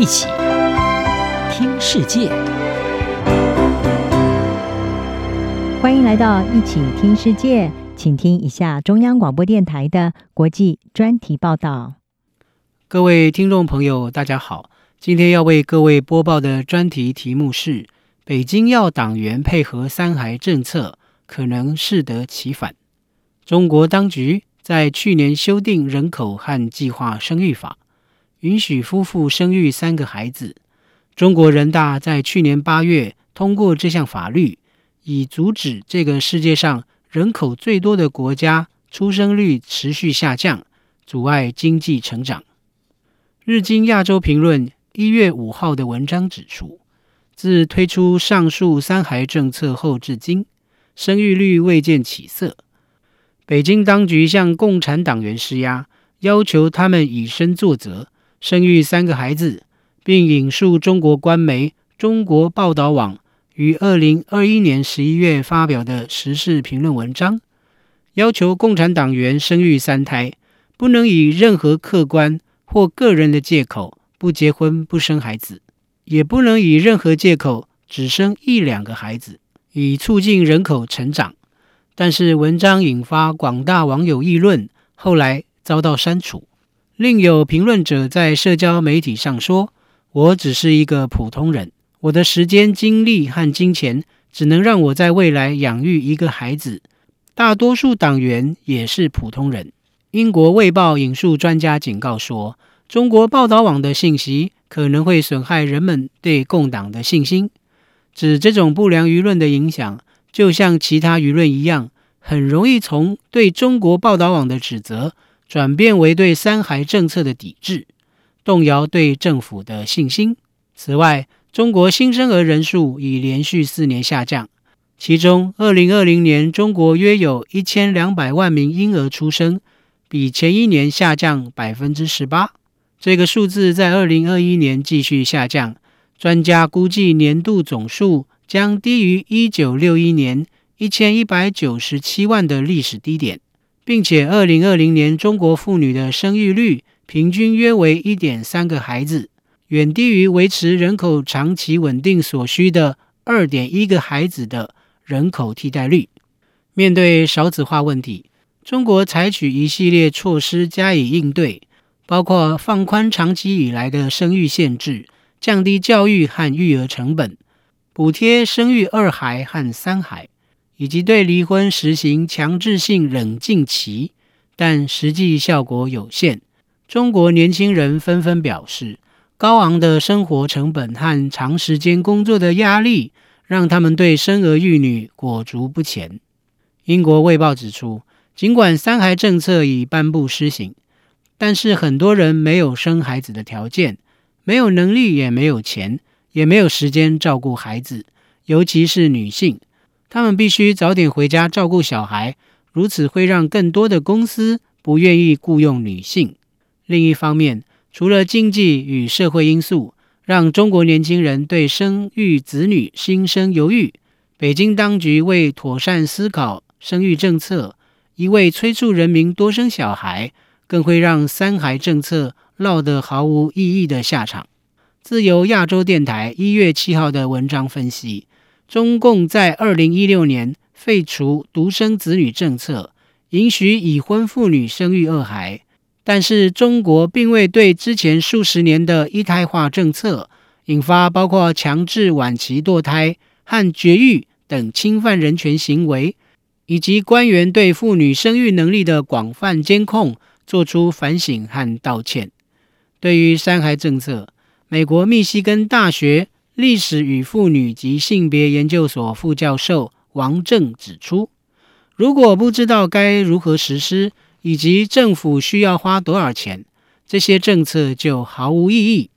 一起听世界，欢迎来到一起听世界，请听一下中央广播电台的国际专题报道。各位听众朋友，大家好，今天要为各位播报的专题题目是：北京要党员配合三孩政策，可能适得其反。中国当局在去年修订人口和计划生育法。允许夫妇生育三个孩子。中国人大在去年八月通过这项法律，以阻止这个世界上人口最多的国家出生率持续下降，阻碍经济成长。日经亚洲评论一月五号的文章指出，自推出上述三孩政策后至今，生育率未见起色。北京当局向共产党员施压，要求他们以身作则。生育三个孩子，并引述中国官媒中国报道网于二零二一年十一月发表的时事评论文章，要求共产党员生育三胎，不能以任何客观或个人的借口不结婚不生孩子，也不能以任何借口只生一两个孩子，以促进人口成长。但是文章引发广大网友议论，后来遭到删除。另有评论者在社交媒体上说：“我只是一个普通人，我的时间、精力和金钱只能让我在未来养育一个孩子。大多数党员也是普通人。”英国《卫报》引述专家警告说：“中国报道网的信息可能会损害人们对共党的信心。”指这种不良舆论的影响，就像其他舆论一样，很容易从对中国报道网的指责。转变为对三孩政策的抵制，动摇对政府的信心。此外，中国新生儿人数已连续四年下降，其中2020年中国约有一千两百万名婴儿出生，比前一年下降百分之十八。这个数字在2021年继续下降，专家估计年度总数将低于1961年一千一百九十七万的历史低点。并且，二零二零年中国妇女的生育率平均约为一点三个孩子，远低于维持人口长期稳定所需的二点一个孩子的人口替代率。面对少子化问题，中国采取一系列措施加以应对，包括放宽长期以来的生育限制，降低教育和育儿成本，补贴生育二孩和三孩。以及对离婚实行强制性冷静期，但实际效果有限。中国年轻人纷纷表示，高昂的生活成本和长时间工作的压力，让他们对生儿育女裹足不前。英国《卫报》指出，尽管三孩政策已颁布施行，但是很多人没有生孩子的条件，没有能力，也没有钱，也没有时间照顾孩子，尤其是女性。他们必须早点回家照顾小孩，如此会让更多的公司不愿意雇佣女性。另一方面，除了经济与社会因素让中国年轻人对生育子女心生犹豫，北京当局为妥善思考生育政策，一味催促人民多生小孩，更会让三孩政策落得毫无意义的下场。自由亚洲电台一月七号的文章分析。中共在二零一六年废除独生子女政策，允许已婚妇女生育二孩，但是中国并未对之前数十年的一胎化政策引发包括强制晚期堕胎和绝育等侵犯人权行为，以及官员对妇女生育能力的广泛监控做出反省和道歉。对于三孩政策，美国密西根大学。历史与妇女及性别研究所副教授王正指出，如果不知道该如何实施，以及政府需要花多少钱，这些政策就毫无意义。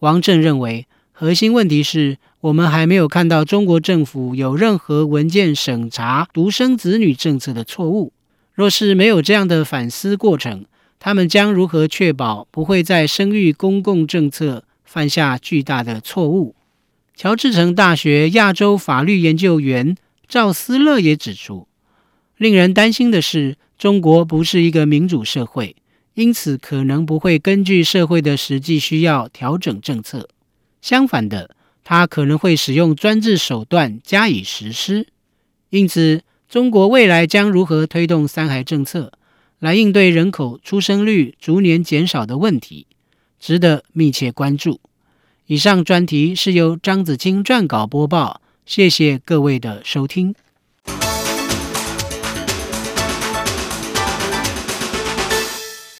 王正认为，核心问题是我们还没有看到中国政府有任何文件审查独生子女政策的错误。若是没有这样的反思过程，他们将如何确保不会在生育公共政策犯下巨大的错误？乔治城大学亚洲法律研究员赵思乐也指出，令人担心的是，中国不是一个民主社会，因此可能不会根据社会的实际需要调整政策。相反的，它可能会使用专制手段加以实施。因此，中国未来将如何推动三孩政策，来应对人口出生率逐年减少的问题，值得密切关注。以上专题是由张子清撰稿播报，谢谢各位的收听。